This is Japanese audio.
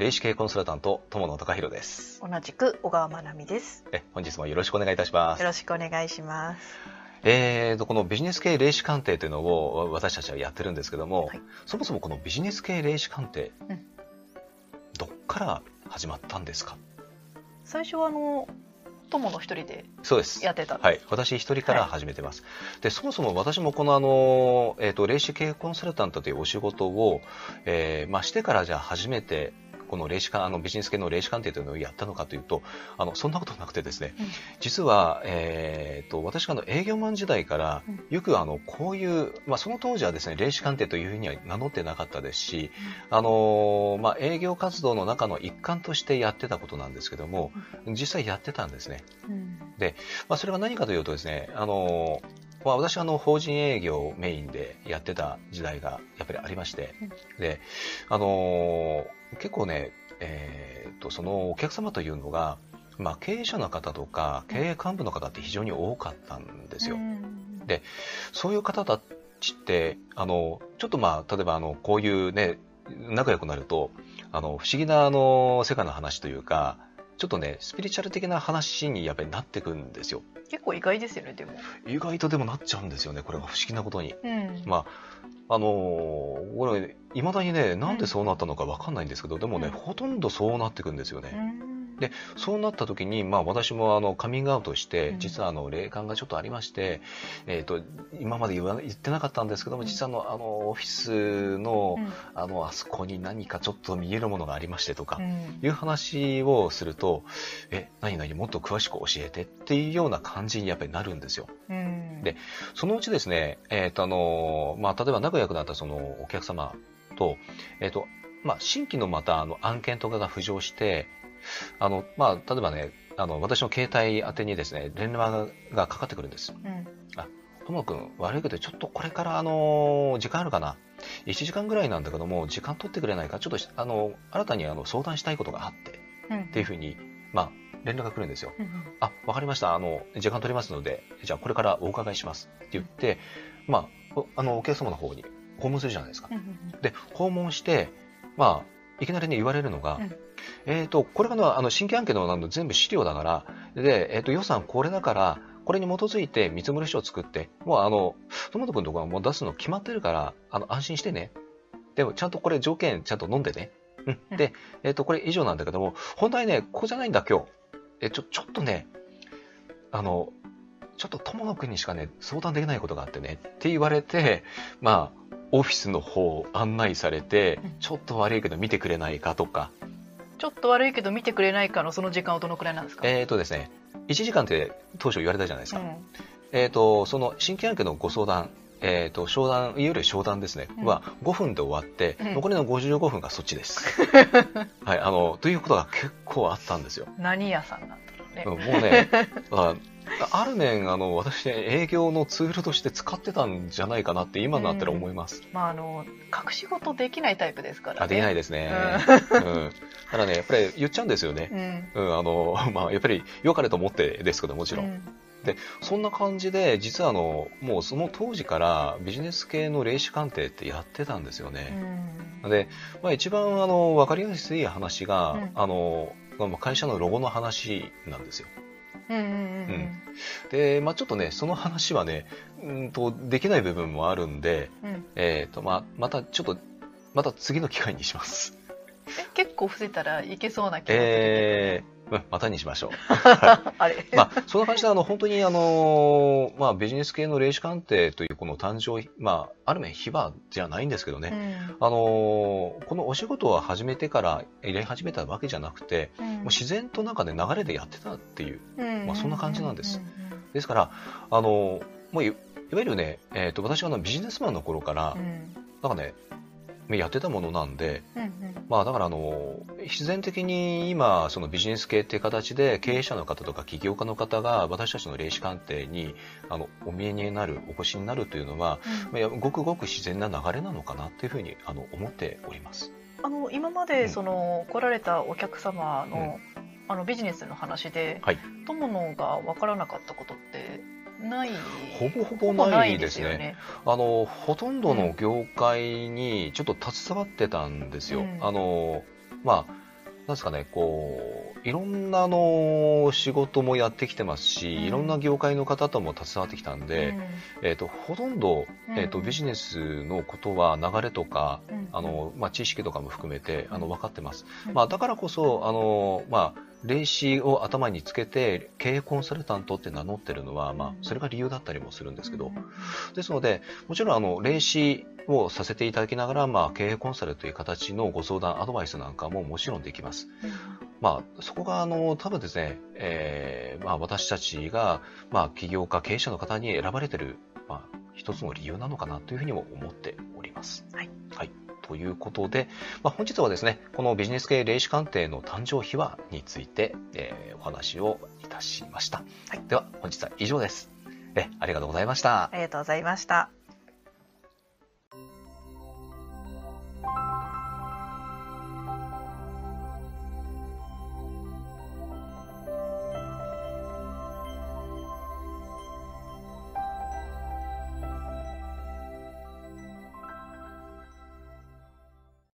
霊視系コンサルタント友野隆弘です。同じく小川真奈美です。え本日もよろしくお願いいたします。よろしくお願いします。えーとこのビジネス系霊視鑑定というのを私たちはやってるんですけども、はい、そもそもこのビジネス系霊視鑑定、うん、どっから始まったんですか？最初はあの友の一人でそうです。やってた。はい。私一人から始めてます、はい、でそもそも私もこのあの、えーと、霊視系コンサルタントというお仕事を、えーまあ、してからじゃあ初めてこの霊視鑑あのビジネス系の霊視鑑定というのをやったのかというとあのそんなことなくてですね、うん、実は、えーと、私がの営業マン時代からよくあのこういう、まあ、その当時はですね霊視鑑定というふうには名乗ってなかったですし、うん、あのまあ、営業活動の中の一環としてやってたことなんですけども、うん、実際やってたんですね。で、まあ、それが何かというとですねあのまあ、私はあの法人営業をメインでやってた時代がやっぱりありまして、で、あのー、結構ね、えー、と、そのお客様というのが、まあ、経営者の方とか経営幹部の方って非常に多かったんですよ。で、そういう方たちって、あの、ちょっとまあ、例えばあの、こういうね、仲良くなると、あの、不思議なあの、世界の話というか、ちょっとね、スピリチュアル的な話にやっぱりなってくんですよ。結構意外ですよね、でも。意外とでもなっちゃうんですよね、これが不思議なことに。うん、まあ、あのー、これ、いまだにね、なんでそうなったのかわかんないんですけど、でもね、うん、ほとんどそうなってくんですよね。うんでそうなった時に、まあ、私もあのカミングアウトして、実はあの霊感がちょっとありまして、えーと、今まで言わ言ってなかったんですけども、実はあのあのオフィスの,、あのあそこに何かちょっと見えるものがありましてとか、いう話をすると、え何々もっと詳しく教えてっていうような感じにやっぱりなるんですよ。でそのうちですね、えーとあのまあ、例えば仲良くなったそのお客様と,、えーとまあ、新規のまたあの案件とかが浮上して、あの、まあ、例えばね、あの、私の携帯宛てにですね、連絡がかかってくるんです。うん、あ、ともくん、悪いけど、ちょっとこれから、あの、時間あるかな ?1 時間ぐらいなんだけども、時間取ってくれないか、ちょっと、あの、新たにあの相談したいことがあって、うん、っていうふうに、まあ、連絡が来るんですよ。うん、あ、わかりました。あの、時間取りますので、じゃあこれからお伺いします。って言って、まあ、あの、お客様の方に訪問するじゃないですか。で、訪問して、まあ、いきなりね、言われるのが、えっ、ー、と、これがあの新規案件のなん全部資料だから、で、えっ、ー、と、予算これだから、これに基づいて見積書を作って、もうあの、友本君とかもう出すの決まってるから、あの、安心してね。でも、ちゃんとこれ条件ちゃんと飲んでね。うん。で、えっ、ー、と、これ以上なんだけども、本題ね、ここじゃないんだ、今日。え、ちょ、ちょっとね、あの、ちょっと友野君にしかね、相談できないことがあってね、って言われて、まあ、オフィスの方を案内されて、ちょっと悪いけど見てくれないかとか、ちょっと悪いけど見てくれないかのその時間はどのくらいなんですか？えっ、ー、とですね、1時間って当初言われたじゃないですか。うん、えっ、と、その新規案件のご相談、えっ、ー、と、商談、いわゆる商談ですね、うん、は5分で終わって、うん、残りの55分がそっちです。はい、あの、ということが結構あったんですよ。何屋さんなんだろうね。もうね、ある面、あの、私、営業のツールとして使ってたんじゃないかなって今になったら思います。うん、まあ、あの、隠し事できないタイプですからね。あ、できないですね。うん。うん、ただね、やっぱり言っちゃうんですよね。うん。うん、あの、まあ、やっぱり良かれと思ってですけど、もちろん。うんで、そんな感じで、実はあの、もうその当時からビジネス系の霊視鑑定ってやってたんですよね。うん、で、まあ一番あの、わかりやすい話が、うん、あの、会社のロゴの話なんですよ。で、まあ、ちょっとね、その話はね、うんと、できない部分もあるんで、うん、えっ、ー、と、まあ、またちょっと、また次の機会にします。結構伏せたらいけそうな気がする。えーうん、またにしましょう。はい、あれまあ、そんな感じで、あの、本当に、あの、まあ、ビジネス系の霊視鑑定というこの誕生、まあ、ある面、秘話じゃないんですけどね、うん、あの、このお仕事を始めてから入れ始めたわけじゃなくて、うん、もう自然となんかね、流れでやってたっていう、まあ、そんな感じなんです。ですから、あの、もうい、いわゆるね、えっ、ー、と、私はあのビジネスマンの頃から、なんかね、やってたものなんで、うんうん、まあだからあの必然的に今そのビジネス系っていう形で経営者の方とか起業家の方が私たちの霊視鑑定にあのお見えになるお越しになるというのは、うん、まあ、ごくごく自然な流れなのかなっていうふうにあの思っております。あの今までその、うん、来られたお客様の、うん、あのビジネスの話で、はい、友野が分からなかったことってない。ほぼほぼないですね、ね、あのほとんどの業界にちょっと携わってたんですよ、うん、あのまあですかね、こう、いろんなの仕事もやってきてますし、うん、いろんな業界の方とも携わってきたんで、うん、えっ、ー、と、ほとんど、えっ、ー、と、ビジネスのことは流れとか、うん、あの、まあ、知識とかも含めて、あの、分かってます。まあ、だからこそ、あの、まあ、霊視を頭につけて経営コンサルタントって名乗ってるのは、まあ、それが理由だったりもするんですけど、ですので、もちろんあの霊視をさせていただきながら、まあ、経営コンサルという形のご相談、アドバイスなんかももちろんできます。まあ、そこがあの多分ですね、えーまあ、私たちが、まあ、起業家、経営者の方に選ばれてる、まあ、一つの理由なのかなというふうにも思っております。はい、はいということで、まあ、本日はですね、このビジネス系霊視鑑定の誕生秘話について、えー、お話をいたしました。はい、では、本日は以上です。え、ありがとうございました。ありがとうございました。